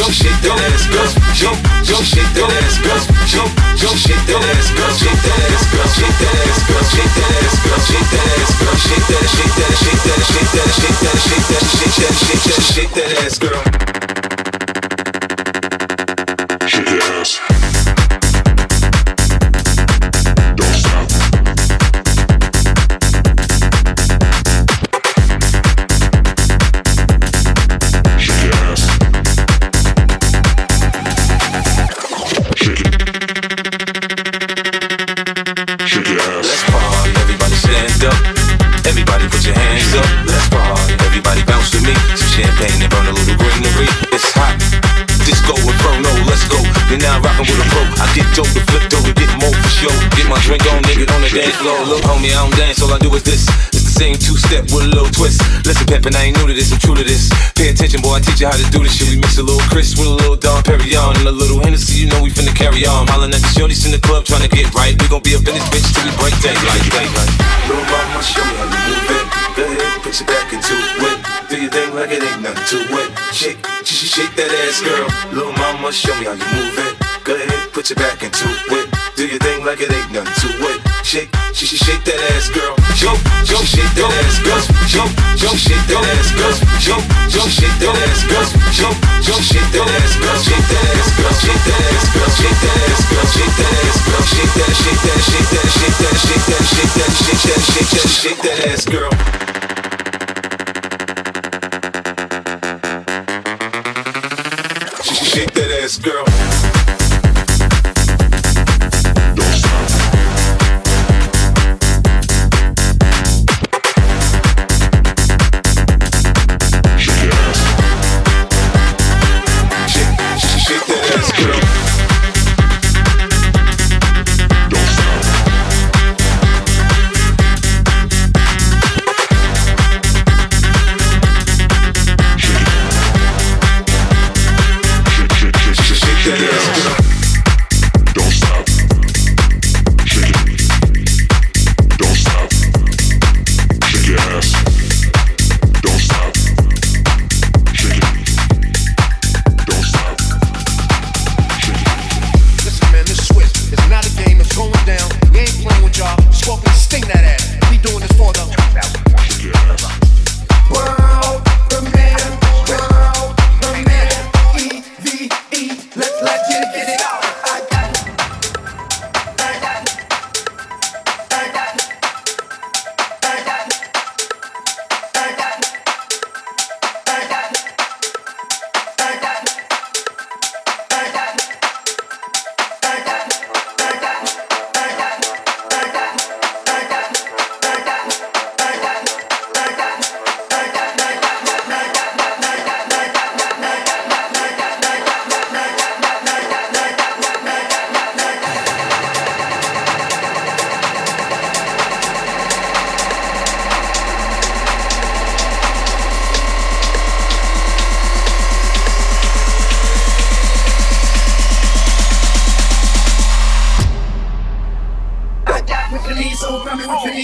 Yo, shake that ass, girl. Yo, yo, shake that ass, girl. Yo, yo, shake that ass, girl. Shake that ass, girl. Shake that ass, girl. Shake that ass, girl. Shake that ass, girl. Shake that, shake that, shake that, shake that, shake that, shake that, shake that, shake that, shake that ass, girl. Now rockin' with a pro. I get dope to flip dope get more for show. Get my drink on, nigga, on the dance floor. Look, homie, I don't dance, all I do is this. It's the same two step with a little twist. Listen, Peppin', I ain't new to this, I'm true to this. Pay attention, boy, I teach you how to do this shit. We mix a little Chris with a little Dom Perignon and a little Hennessy, you know we finna carry on. Hollin' at the shorties in the club trying to get right. We gon' be up in this bitch till we break day like day. Little mama, show me how you move it. Go ahead, put your back into it. Do your thing like it ain't nothing to it. Shake, shake, shake that ass, girl. Little mama, show me how you move it. Go ahead, put your back into it. Do your thing like it ain't nothing to it. Shake, shake, shake that ass, girl. Yo, yo, shake that ass, girl. Yo, yo, shake that ass, girl. Yo, yo, shake that ass, girl. Yo, yo, shake that ass, girl. Shake that ass, girl. Shake that ass, girl. Shake that ass, girl. Shake that ass, girl. Shake that, shake that, shake that, shake that, shake that, shake that, shake that, shake that, shake that ass, girl. Ass, girl.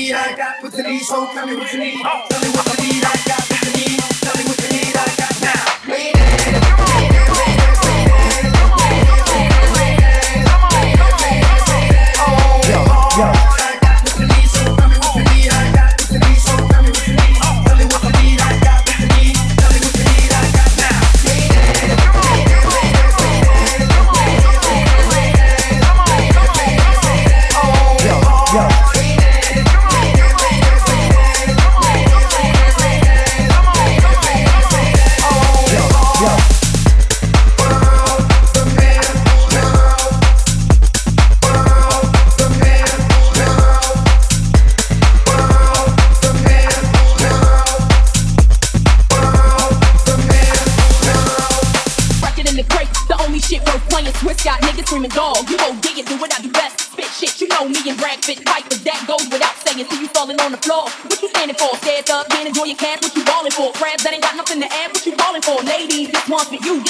Need. I got what you need, so tell me what you need. Oh. Tell me what you need. I got what you need. Tell me what you need. I got now. I This for you.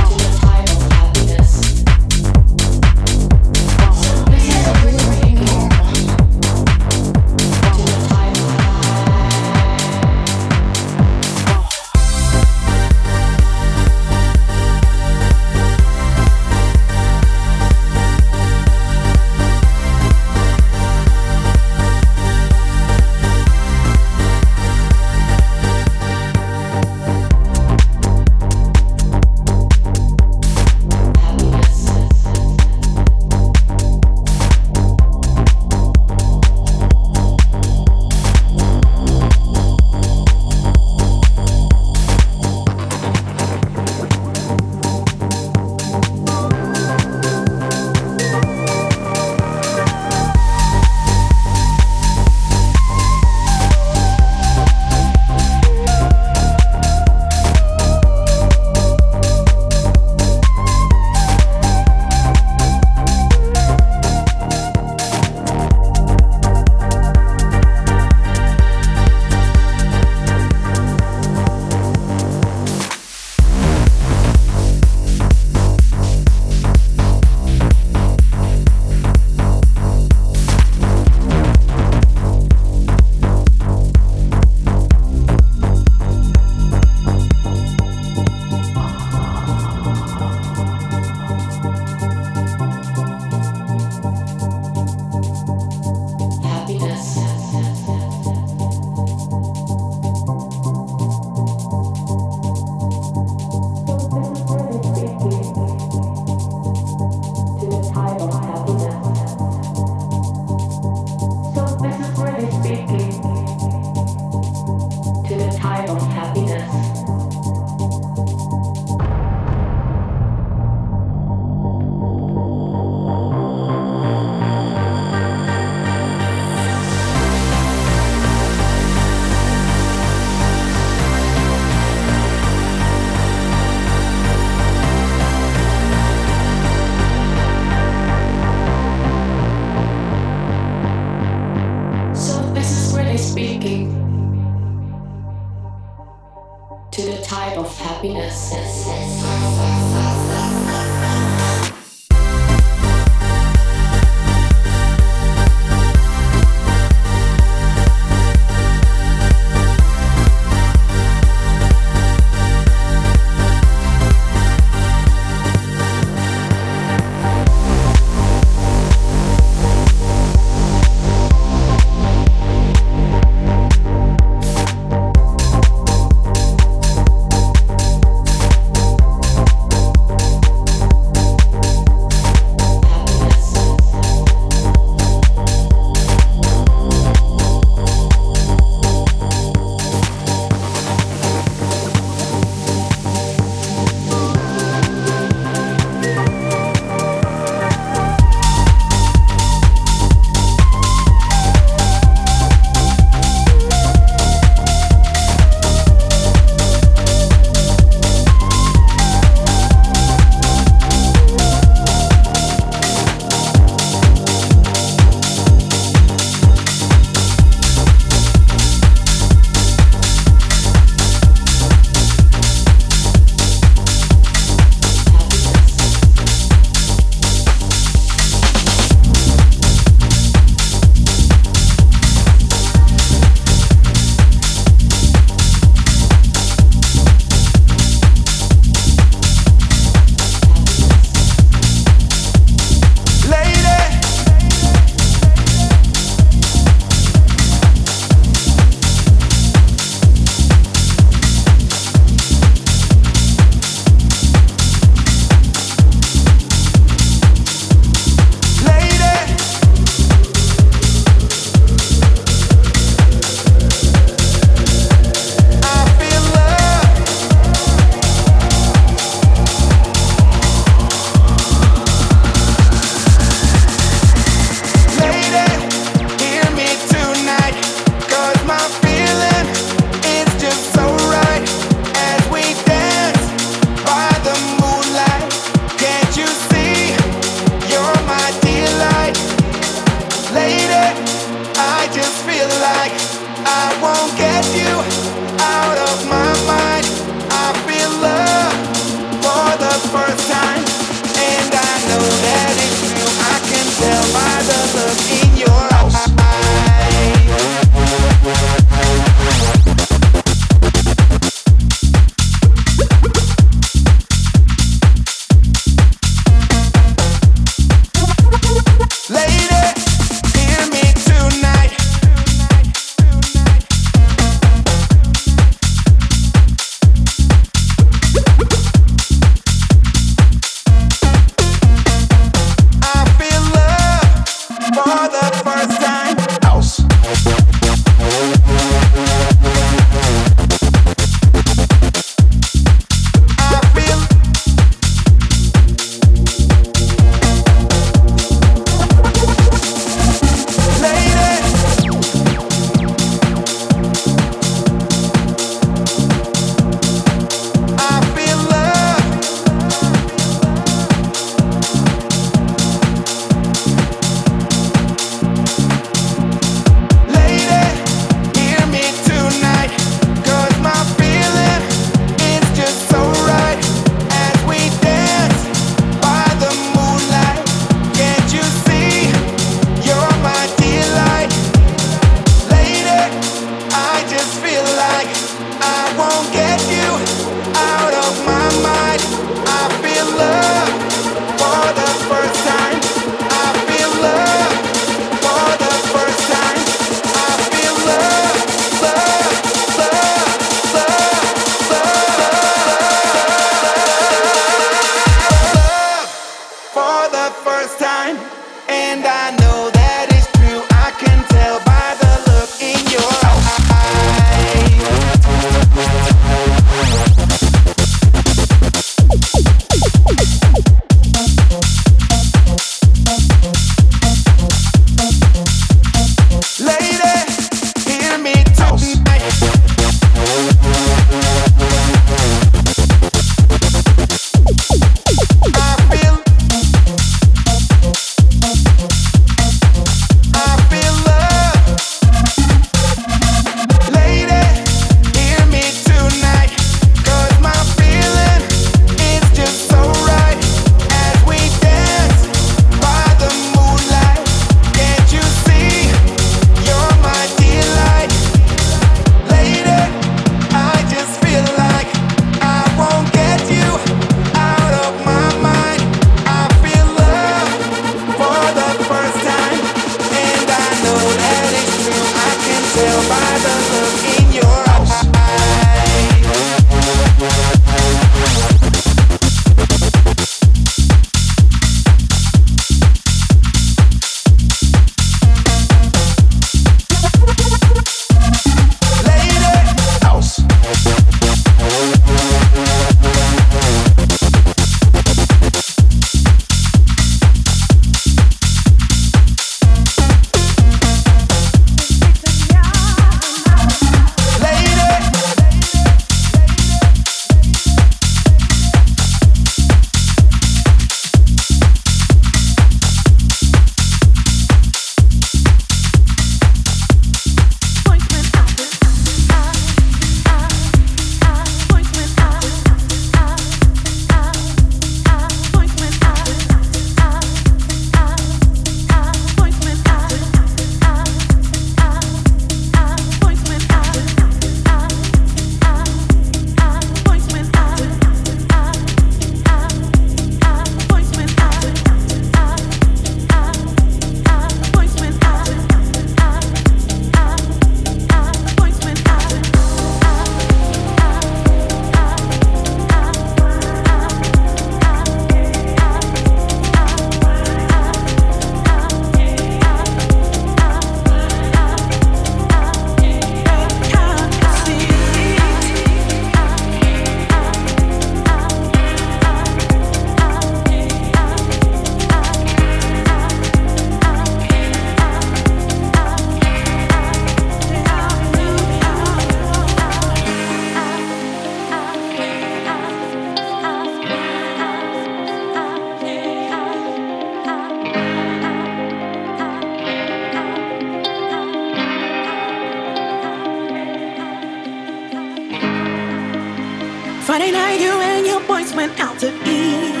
Out to earth.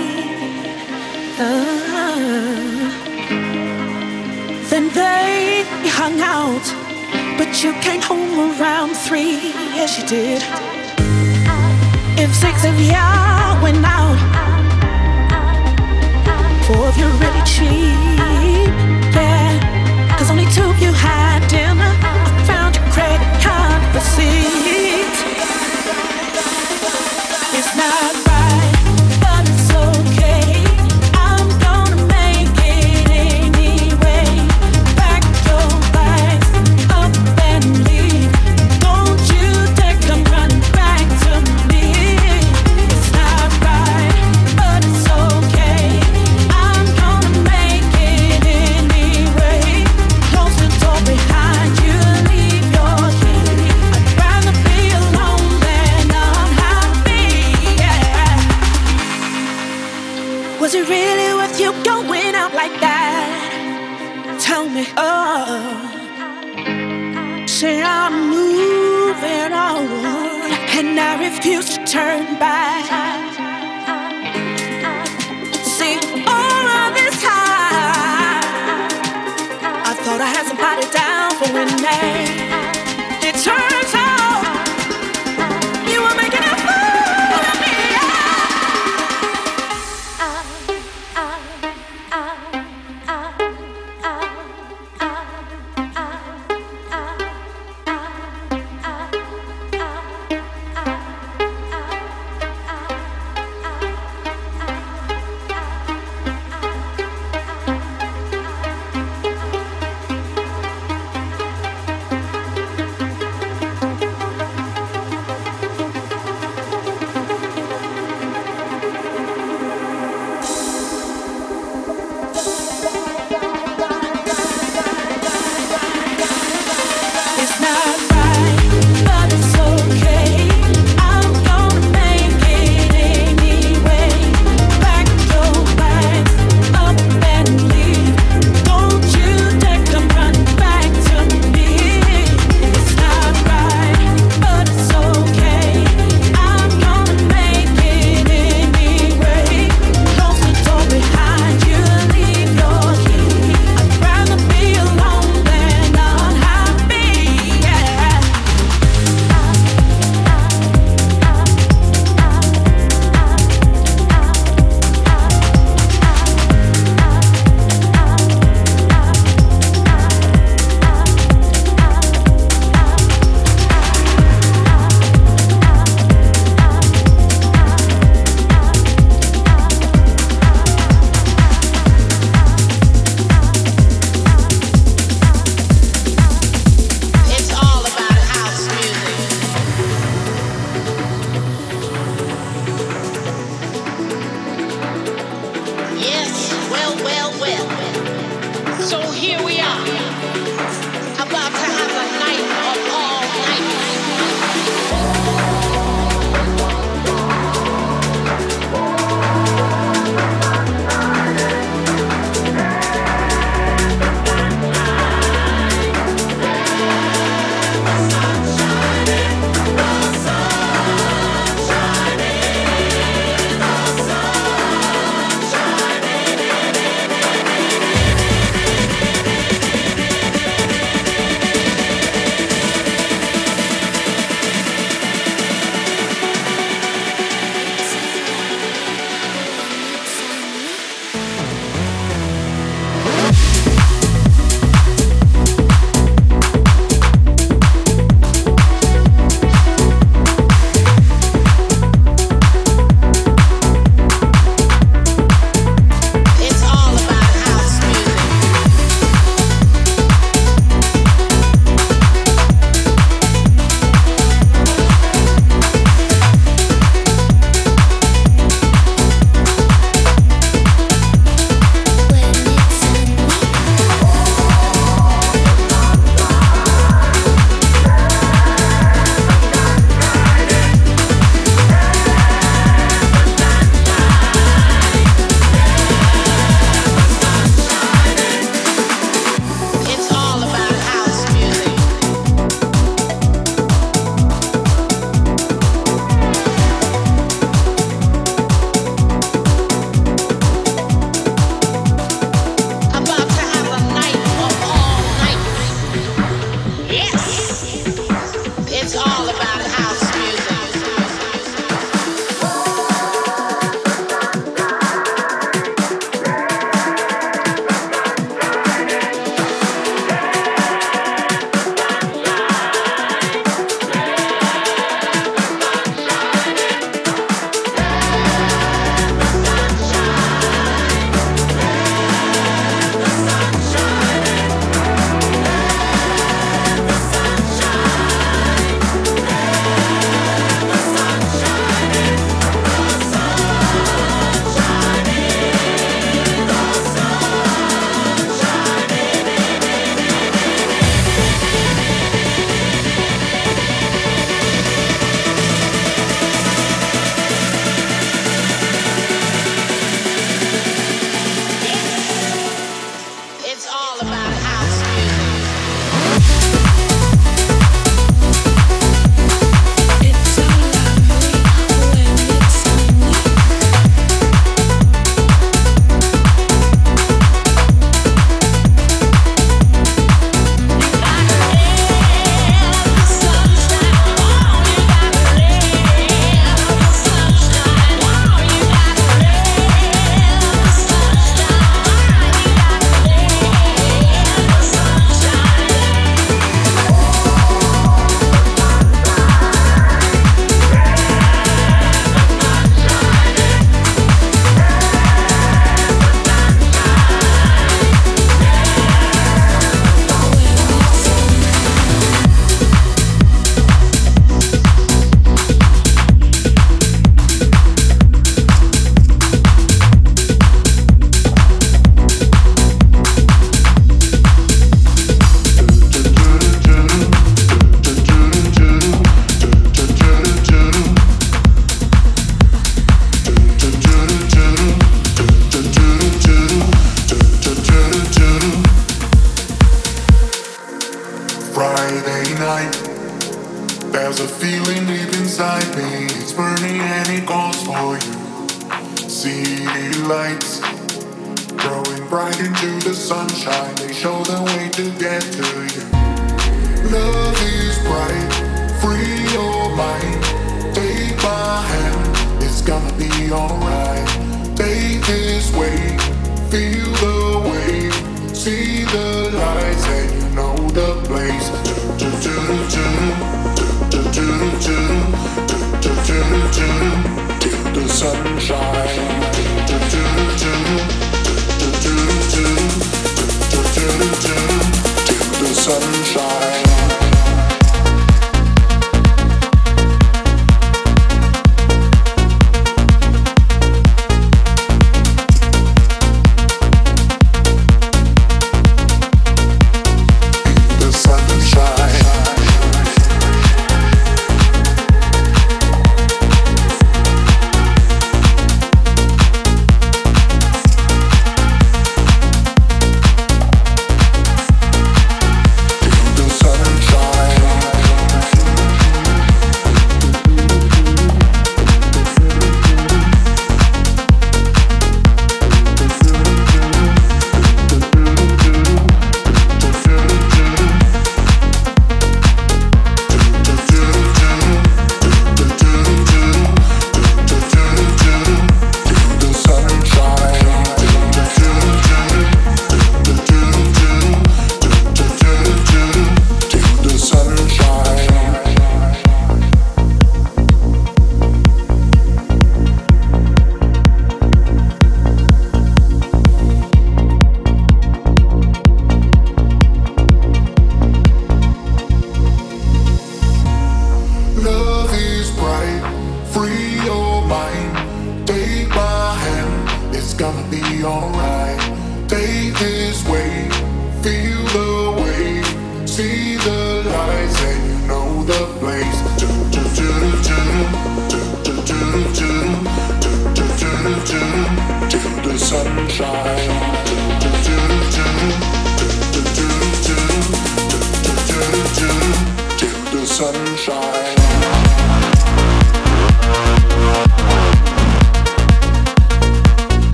Uh, then they hung out, but you came home around three. Yes, you did. If six of y'all went out, four of you really cheated. pews to turn.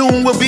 Wondering if